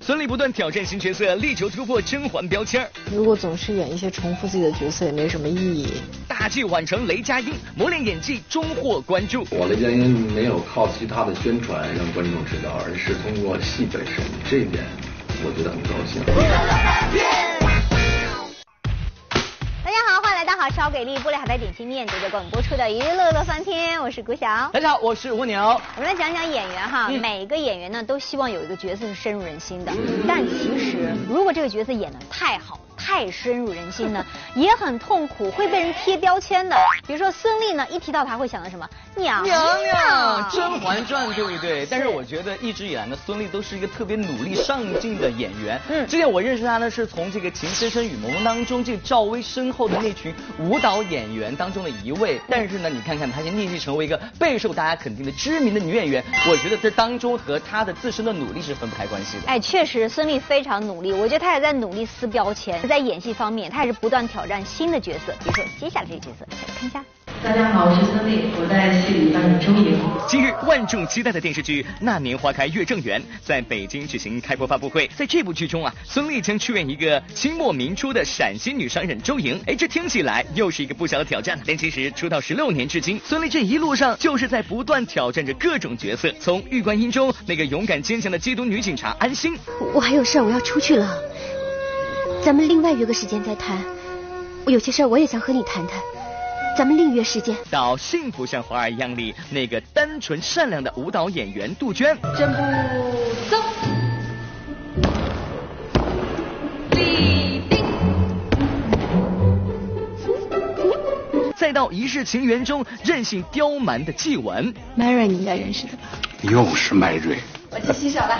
孙俪不断挑战新角色，力求突破甄嬛标签。如果总是演一些重复自己的角色，也没什么意义。大器晚成，雷佳音磨练演技，终获关注。我雷佳音没有靠其他的宣传让观众知道，而是通过戏本身，这一点我觉得很高兴。超给力！玻璃海苔点心面，接着给我们播出的娱乐乐翻天，我是谷晓。大家好，我是蜗牛。我们来讲讲演员哈，每个演员呢都希望有一个角色是深入人心的，但其实如果这个角色演的太好。太深入人心呢，也很痛苦，会被人贴标签的。比如说孙俪呢，一提到她会想到什么？娘娘，《甄嬛传》对不对？但是我觉得一直以来呢，孙俪都是一个特别努力上进的演员。嗯，之前我认识她呢，是从这个《情深深雨蒙蒙》当中这赵薇身后的那群舞蹈演员当中的一位。但是呢，你看看她现在逆袭成为一个备受大家肯定的知名的女演员，我觉得这当中和她的自身的努力是分不开关系的。哎，确实，孙俪非常努力，我觉得她也在努力撕标签，在。在演戏方面，他也是不断挑战新的角色，比如说接下来这个角色，来看一下。大家好，我是孙俪，我在戏里扮演周莹。今日万众期待的电视剧《那年花开月正圆》在北京举行开播发布会。在这部剧中啊，孙俪将出演一个清末明初的陕西女商人周莹。哎，这听起来又是一个不小的挑战。但其实出道十六年至今，孙俪这一路上就是在不断挑战着各种角色。从《玉观音》中那个勇敢坚强的缉毒女警察安心，我还有事我要出去了。咱们另外约个时间再谈，我有些事儿我也想和你谈谈，咱们另约时间。到《幸福像花儿一样》里那个单纯善良的舞蹈演员杜鹃，正步走，立定。再到《一世情缘》中任性刁蛮的纪文，Mary 你应该认识的吧？又是 Mary，我去洗手了。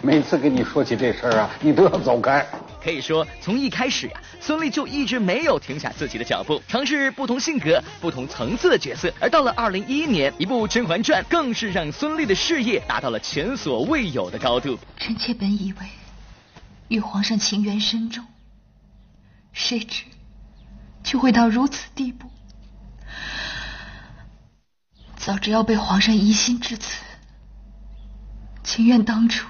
每次跟你说起这事儿啊，你都要走开。可以说，从一开始呀，孙俪就一直没有停下自己的脚步，尝试不同性格、不同层次的角色。而到了二零一一年，一部《甄嬛传》更是让孙俪的事业达到了前所未有的高度。臣妾本以为与皇上情缘深重，谁知就会到如此地步。早知要被皇上疑心至此，情愿当初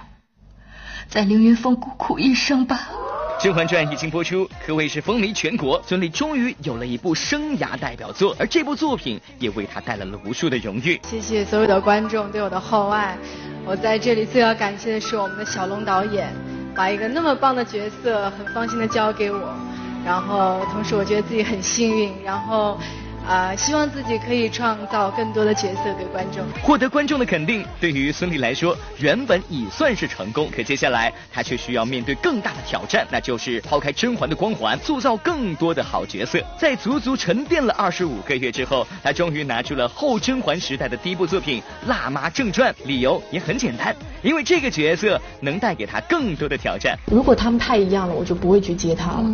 在凌云峰孤苦一生罢了。《甄嬛传》已经播出，可谓是风靡全国。孙俪终于有了一部生涯代表作，而这部作品也为她带来了无数的荣誉。谢谢所有的观众对我的厚爱。我在这里最要感谢的是我们的小龙导演，把一个那么棒的角色很放心的交给我，然后同时我觉得自己很幸运，然后。啊，希望自己可以创造更多的角色给观众，获得观众的肯定。对于孙俪来说，原本已算是成功，可接下来她却需要面对更大的挑战，那就是抛开甄嬛的光环，塑造更多的好角色。在足足沉淀了二十五个月之后，她终于拿出了后甄嬛时代的第一部作品《辣妈正传》，理由也很简单，因为这个角色能带给她更多的挑战。如果他们太一样了，我就不会去接他了。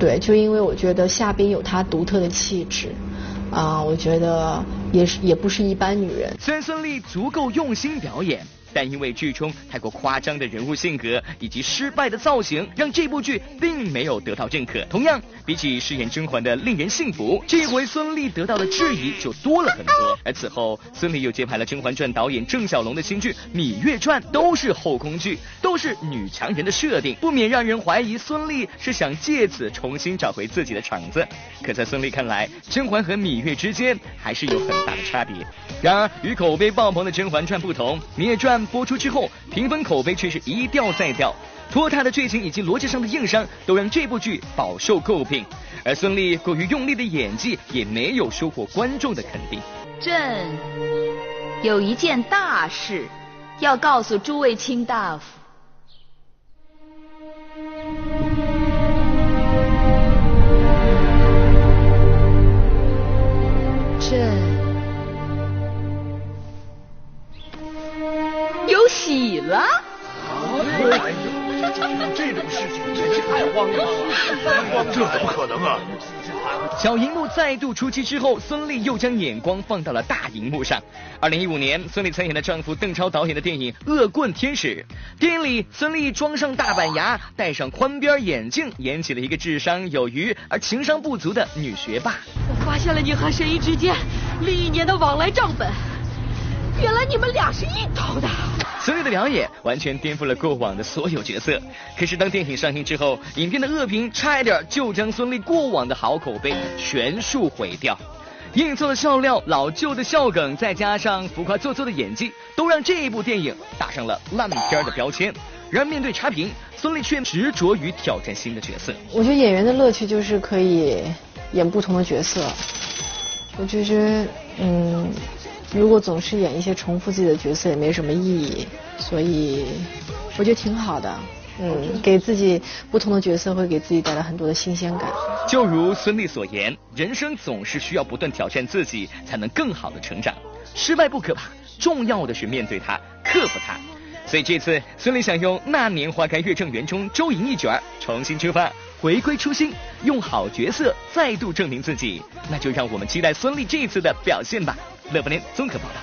对，就因为我觉得夏冰有她独特的气质。啊，我觉得也是，也不是一般女人。虽然孙俪足够用心表演。但因为剧中太过夸张的人物性格以及失败的造型，让这部剧并没有得到认可。同样，比起饰演甄嬛的令人信服，这回孙俪得到的质疑就多了很多。而此后，孙俪又接拍了《甄嬛传》导演郑晓龙的新剧《芈月传》，都是后宫剧，都是女强人的设定，不免让人怀疑孙俪是想借此重新找回自己的场子。可在孙俪看来，甄嬛和芈月之间还是有很大的差别。然而，与口碑爆棚的《甄嬛传》不同，《芈月传》。播出之后，评分口碑却是一掉再掉，拖沓的剧情以及逻辑上的硬伤都让这部剧饱受诟病，而孙俪过于用力的演技也没有收获观众的肯定。朕有一件大事要告诉诸位卿大夫。哎呦，这种事情真是太荒唐了！这怎么可能啊？小荧幕再度出击之后，孙俪又将眼光放到了大荧幕上。二零一五年，孙俪参演的丈夫邓超导演的电影《恶棍天使》。电影里，孙俪装上大板牙，戴上宽边眼镜，演起了一个智商有余而情商不足的女学霸。我发现了你和沈毅之间历年的往来账本。原来你们俩是一头的。孙俪的表演完全颠覆了过往的所有角色。可是当电影上映之后，影片的恶评差一点就将孙俪过往的好口碑全数毁掉。硬凑的笑料、老旧的笑梗，再加上浮夸做作的演技，都让这一部电影打上了烂片的标签。然而面对差评，孙俪却执着于挑战新的角色。我觉得演员的乐趣就是可以演不同的角色。我觉得，嗯。如果总是演一些重复自己的角色，也没什么意义，所以我觉得挺好的。嗯，给自己不同的角色会给自己带来很多的新鲜感。就如孙俪所言，人生总是需要不断挑战自己，才能更好的成长。失败不可怕，重要的是面对它，克服它。所以这次孙俪想用《那年花开月正圆》中周莹一角重新出发，回归初心，用好角色再度证明自己。那就让我们期待孙俪这一次的表现吧。乐福联综合报道。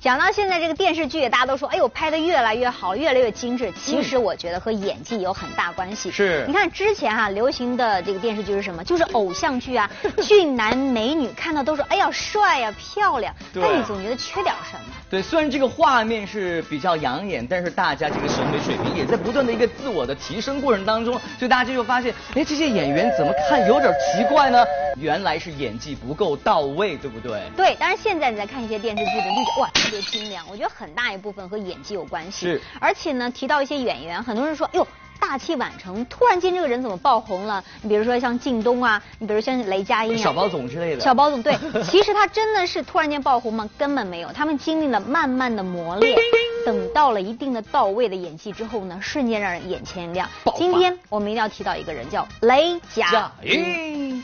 讲到现在这个电视剧，大家都说，哎呦，拍的越来越好，越来越精致。其实我觉得和演技有很大关系。是。你看之前哈流行的这个电视剧是什么？就是偶像剧啊，俊男美女看到都说，哎呀帅呀漂亮，但你总觉得缺点什么？对，虽然这个画面是比较养眼，但是大家这个审美水平也在不断的一个自我的提升过程当中，所以大家就会发现，哎，这些演员怎么看有点奇怪呢？原来是演技不够到位，对不对？对，当然现在你在看一些电视剧的，就觉得哇特别精良，我觉得很大一部分和演技有关系。是，而且呢，提到一些演员，很多人说，哎呦。大器晚成，突然间这个人怎么爆红了？你比如说像靳东啊，你比如像雷佳音啊，小包总之类的。小包总对，其实他真的是突然间爆红吗？根本没有，他们经历了慢慢的磨练，等到了一定的到位的演技之后呢，瞬间让人眼前一亮。今天我们一定要提到一个人，叫雷佳音。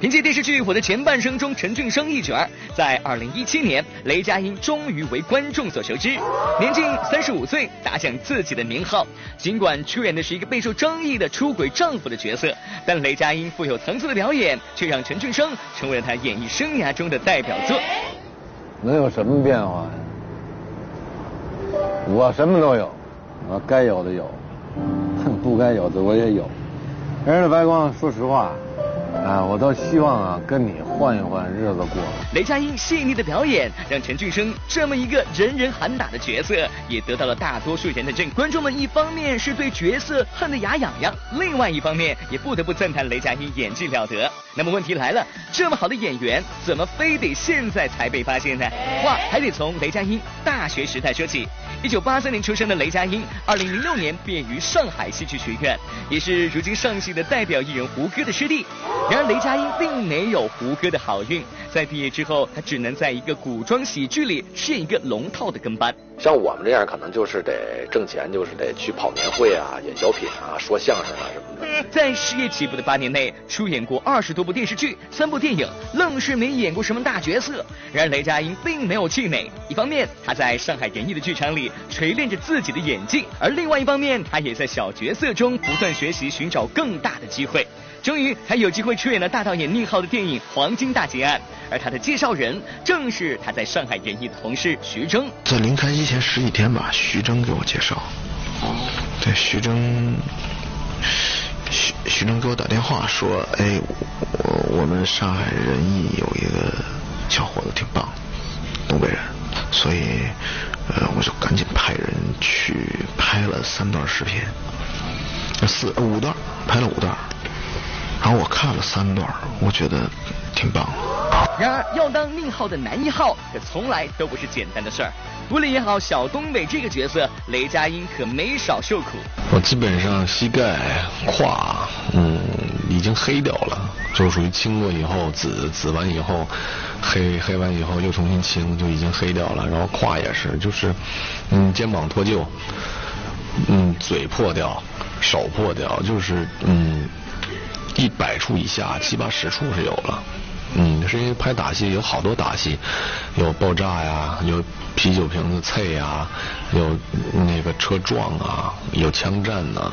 凭借电视剧《我的前半生》中陈俊生一角，在二零一七年，雷佳音终于为观众所熟知。年近三十五岁，打响自己的名号。尽管出演的是一个备受争议的出轨丈夫的角色，但雷佳音富有层次的表演，却让陈俊生成为了他演艺生涯中的代表作。能有什么变化呀？我什么都有，我该有的有，不该有的我也有。人家白光，说实话。啊，我倒希望啊，跟你换一换日子过。雷佳音细腻的表演，让陈俊生这么一个人人喊打的角色，也得到了大多数人的认。观众们一方面是对角色恨得牙痒痒，另外一方面也不得不赞叹雷佳音演技了得。那么问题来了，这么好的演员，怎么非得现在才被发现呢？话还得从雷佳音大学时代说起。一九八三年出生的雷佳音，二零零六年毕业于上海戏剧学院，也是如今上戏的代表艺人胡歌的师弟。然而雷佳音并没有胡歌的好运，在毕业之后，他只能在一个古装喜剧里饰演一个龙套的跟班。像我们这样，可能就是得挣钱，就是得去跑年会啊，演小品啊，说相声啊什么的。在事业起步的八年内，出演过二十多部电视剧、三部电影，愣是没演过什么大角色。然而雷佳音并没有气馁，一方面他在上海演艺的剧场里锤炼着自己的演技，而另外一方面他也在小角色中不断学习，寻找更大的机会。终于，还有机会出演了大导演宁浩的电影《黄金大劫案》，而他的介绍人正是他在上海演艺的同事徐峥。在临开机前十几天吧，徐峥给我介绍。对，徐峥，徐徐峥给我打电话说：“哎，我我们上海人艺有一个小伙子挺棒，东北人，所以呃，我就赶紧派人去拍了三段视频，四五段，拍了五段。”然后我看了三段，我觉得挺棒。然而，要当宁浩的男一号，可从来都不是简单的事儿。为了演好小东北这个角色，雷佳音可没少受苦。我基本上膝盖、胯，嗯，已经黑掉了，就属于清过以后紫，紫完以后黑，黑完以后又重新清，就已经黑掉了。然后胯也是，就是嗯，肩膀脱臼，嗯，嘴破掉，手破掉，就是嗯。一百处以下，七八十处是有了。嗯，是因为拍打戏有好多打戏，有爆炸呀，有啤酒瓶子碎呀，有那个车撞啊，有枪战呐。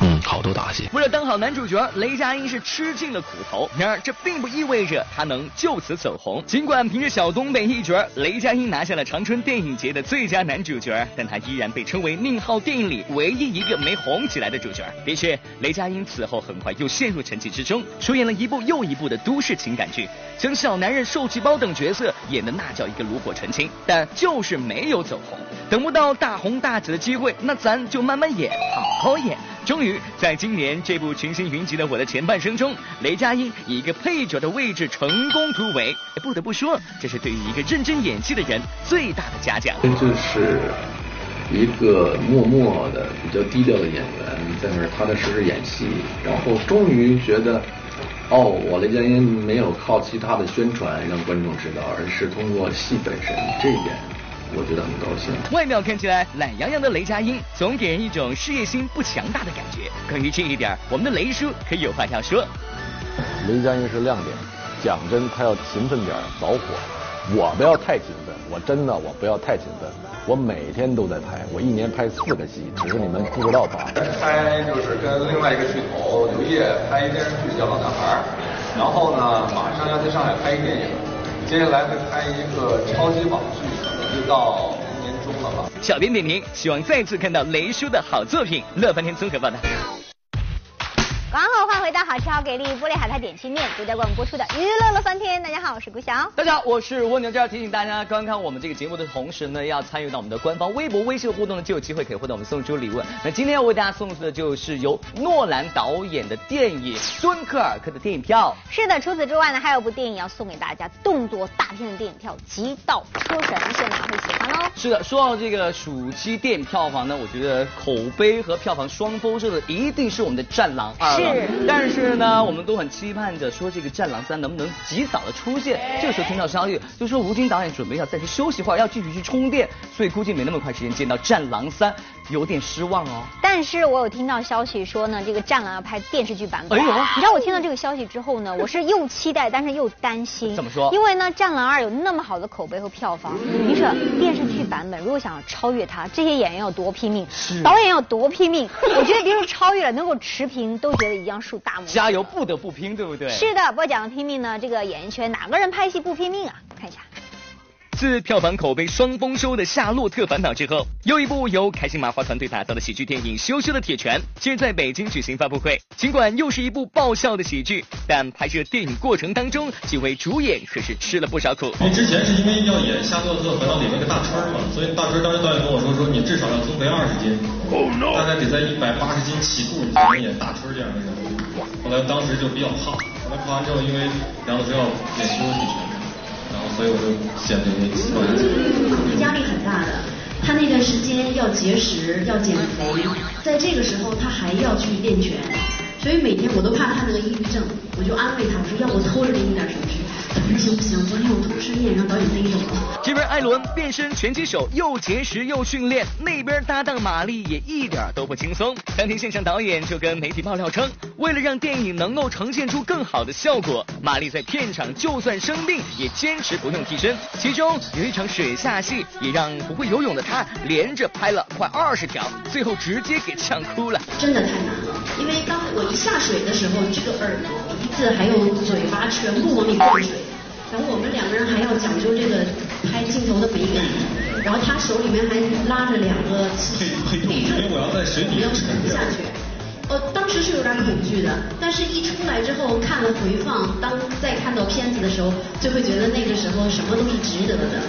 嗯，好多打戏。为了当好男主角，雷佳音是吃尽了苦头。然而，这并不意味着他能就此走红。尽管凭着小东北一角，雷佳音拿下了长春电影节的最佳男主角，但他依然被称为宁浩电影里唯一一个没红起来的主角。的确，雷佳音此后很快又陷入沉寂之中，出演了一部又一部的都市情感剧，将小男人、受气包等角色演的那叫一个炉火纯青，但就是没有走红。等不到大红大紫的机会，那咱就慢慢演，好好演。终于，在今年这部群星云集的《我的前半生》中，雷佳音以一个配角的位置成功突围。不得不说，这是对于一个认真演戏的人最大的嘉奖。这是一个默默的、比较低调的演员，在那儿踏踏实实演戏，然后终于觉得，哦，我雷佳音没有靠其他的宣传让观众知道，而是通过戏本身，这一点。我觉得很高兴。外表看起来懒洋洋的雷佳音，总给人一种事业心不强大的感觉。关于这一点，我们的雷叔可有话要说。雷佳音是亮点，讲真，他要勤奋点，早火。我不要太勤奋，我真的我不要太勤奋。我每天都在拍，我一年拍四个戏，只是你们不知道罢了。拍就是跟另外一个巨头刘烨拍一电视剧叫《老男孩》，然后呢，马上要在上海拍一电影，接下来会拍一个超级网剧。到年终了吧。小编点评：希望再次看到雷叔的好作品。乐翻天综合报道。刚好换回到好吃好给力玻璃海苔点心面独家冠播出的娱乐乐翻天。大家好，我是顾晓。大家好，我是蜗牛。这要提醒大家，观看我们这个节目的同时呢，要参与到我们的官方微博、微信互动呢，就有机会可以获得我们送出礼物。那今天要为大家送出的就是由诺兰导演的电影《敦刻尔克》的电影票。是的，除此之外呢，还有部电影要送给大家，动作大片的电影票《极道车神》，希望大家会喜欢哦。是的，说到这个暑期电影票房呢，我觉得口碑和票房双丰收的一定是我们的《战狼二》是，但是。呢，我们都很期盼着说这个《战狼三》能不能及早的出现。这个时候听到消息，就说吴京导演准备要再去休息会儿，要继续去充电，所以估计没那么快时间见到《战狼三》，有点失望哦。但是我有听到消息说呢，这个《战狼》要拍电视剧版本。哎呦，你知道我听到这个消息之后呢，我是又期待，但是又担心。怎么说？因为呢，《战狼二》有那么好的口碑和票房，你说电视剧版本如果想要超越它，这些演员要多拼命，导演要多拼命。我觉得别说超越了，能够持平都觉得一样竖大拇指。加油，不得不。拼对不对？是的，不过讲的拼命呢，这个演艺圈哪个人拍戏不拼命啊？看一下。自票房口碑双丰收的《夏洛特烦恼》之后，又一部由开心麻花团队打造的喜剧电影《羞羞的铁拳》今日在北京举行发布会。尽管又是一部爆笑的喜剧，但拍摄电影过程当中，几位主演可是吃了不少苦。因为之前是因为要演《夏洛特烦恼》里那个大春嘛，所以大春当时导演跟我说说你至少要增肥二十斤，大概得在一百八十斤起步，你才能演大春这样的人物。后来当时就比较胖，后来胖完之后，因为梁子是要演羞羞铁拳。所以我就减肥，瘦下去。压力很大的，他那段时间要节食，要减肥，在这个时候他还要去练拳，所以每天我都怕他那个抑郁症，我就安慰他，我说要不偷着给你点什么吃。行不行？昨天我偷吃面让导演逮着了。这边艾伦变身拳击手，又节食又训练；那边搭档玛丽也一点都不轻松。当天现场导演就跟媒体爆料称，为了让电影能够呈现出更好的效果，玛丽在片场就算生病也坚持不用替身。其中有一场水下戏，也让不会游泳的她连着拍了快二十条，最后直接给呛哭了。真的太难了，因为当我一下水的时候，这个耳朵、鼻子还有嘴巴全部往里灌水。然后我们两个人还要讲究这个拍镜头的美感，然后他手里面还拉着两个气气因为我要在水底沉下去。呃，当时是有点恐惧的，但是一出来之后看了回放，当再看到片子的时候，就会觉得那个时候什么都是值得的。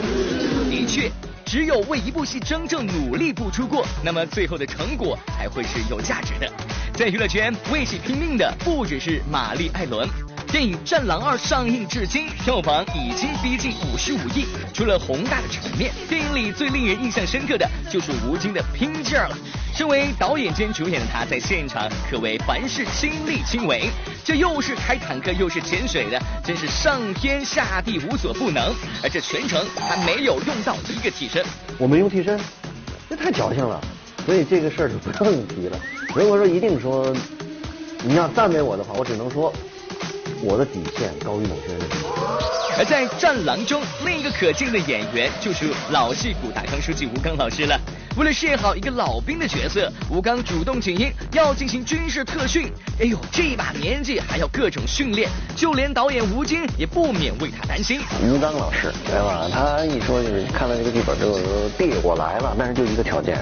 的确，只有为一部戏真正努力付出过，那么最后的成果才会是有价值的。在娱乐圈为戏拼命的不只是玛丽艾伦。电影《战狼二》上映至今，票房已经逼近五十五亿。除了宏大的场面，电影里最令人印象深刻的就是吴京的拼劲儿了。身为导演兼主演的他，在现场可谓凡事亲力亲为。这又是开坦克，又是潜水的，真是上天下地无所不能。而这全程他没有用到一个替身。我没用替身，这太矫情了。所以这个事儿就不用提了。如果说一定说你要赞美我的话，我只能说。我的底线高于某些人。而在《战狼》中，另一个可敬的演员就是老戏骨大康书记吴刚老师了。为了饰演好一个老兵的角色，吴刚主动请缨，要进行军事特训。哎呦，这把年纪还要各种训练，就连导演吴京也不免为他担心。吴刚老师，对吧？他一说就是看到这个剧本之后，弟我来了，但是就一个条件，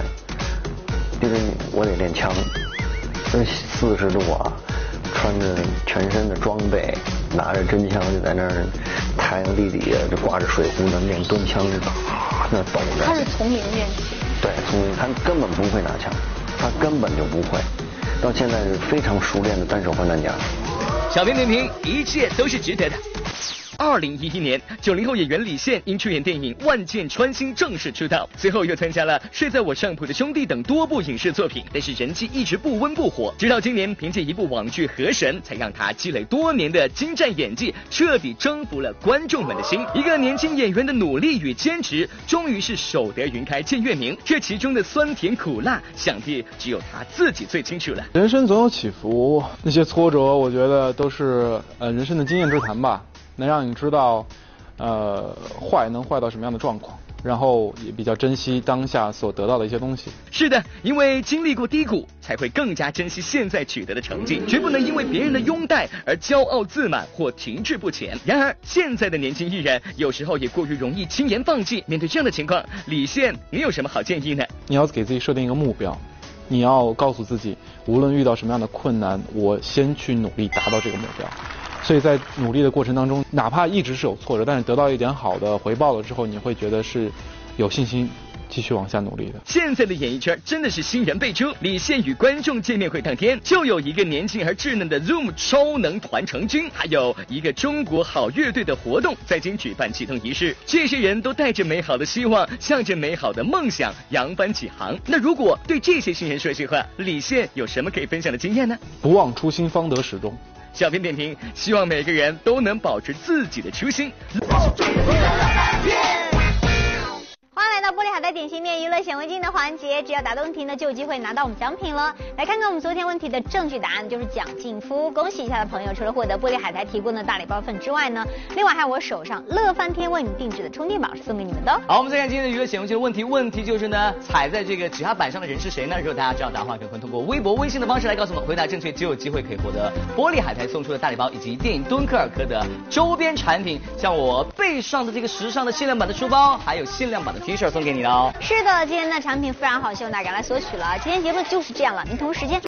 就是我得练枪。这四十度啊，穿着全身的装备，拿着真枪就在那儿，太阳地底下就挂着水壶那练蹲枪，那抖着。他是从零练起。对，从零，他根本不会拿枪，他根本就不会，到现在是非常熟练的单手换弹夹。小平点评：一切都是值得的。二零一一年，九零后演员李现因出演电影《万箭穿心》正式出道，随后又参加了《睡在我上铺的兄弟》等多部影视作品，但是人气一直不温不火。直到今年，凭借一部网剧《河神》，才让他积累多年的精湛演技，彻底征服了观众们的心。一个年轻演员的努力与坚持，终于是守得云开见月明。这其中的酸甜苦辣，想必只有他自己最清楚了。人生总有起伏，那些挫折，我觉得都是呃人生的经验之谈吧。能让你知道，呃，坏能坏到什么样的状况，然后也比较珍惜当下所得到的一些东西。是的，因为经历过低谷，才会更加珍惜现在取得的成绩，绝不能因为别人的拥戴而骄傲自满或停滞不前。然而，现在的年轻艺人有时候也过于容易轻言放弃。面对这样的情况，李现，你有什么好建议呢？你要给自己设定一个目标，你要告诉自己，无论遇到什么样的困难，我先去努力达到这个目标。所以在努力的过程当中，哪怕一直是有挫折，但是得到一点好的回报了之后，你会觉得是有信心继续往下努力的。现在的演艺圈真的是新人辈出，李现与观众见面会当天，就有一个年轻而稚嫩的 Zoom 超能团成军，还有一个中国好乐队的活动在京举办启动仪式。这些人都带着美好的希望，向着美好的梦想扬帆起航。那如果对这些新人说句话，李现有什么可以分享的经验呢？不忘初心，方得始终。小编点评：希望每个人都能保持自己的初心。玻璃海苔点心面娱乐显微镜的环节，只要答对问题呢，就有机会拿到我们奖品了。来看看我们昨天问题的正确答案，就是蒋劲夫。恭喜一下的朋友，除了获得玻璃海苔提供的大礼包份之外呢，另外还有我手上乐翻天为你定制的充电宝是送给你们的。好，我们再看今天的娱乐显微镜的问题，问题就是呢，踩在这个指压板上的人是谁呢？如果大家知道答案的话，可以通过微博、微信的方式来告诉我们，回答正确就有机会可以获得玻璃海苔送出的大礼包以及电影《敦刻尔克》的周边产品，像我背上的这个时尚的限量版的书包，还有限量版的 T 恤送给你了。是的，今天的产品非常好，希望大家来索取了。今天节目就是这样了，您同时间。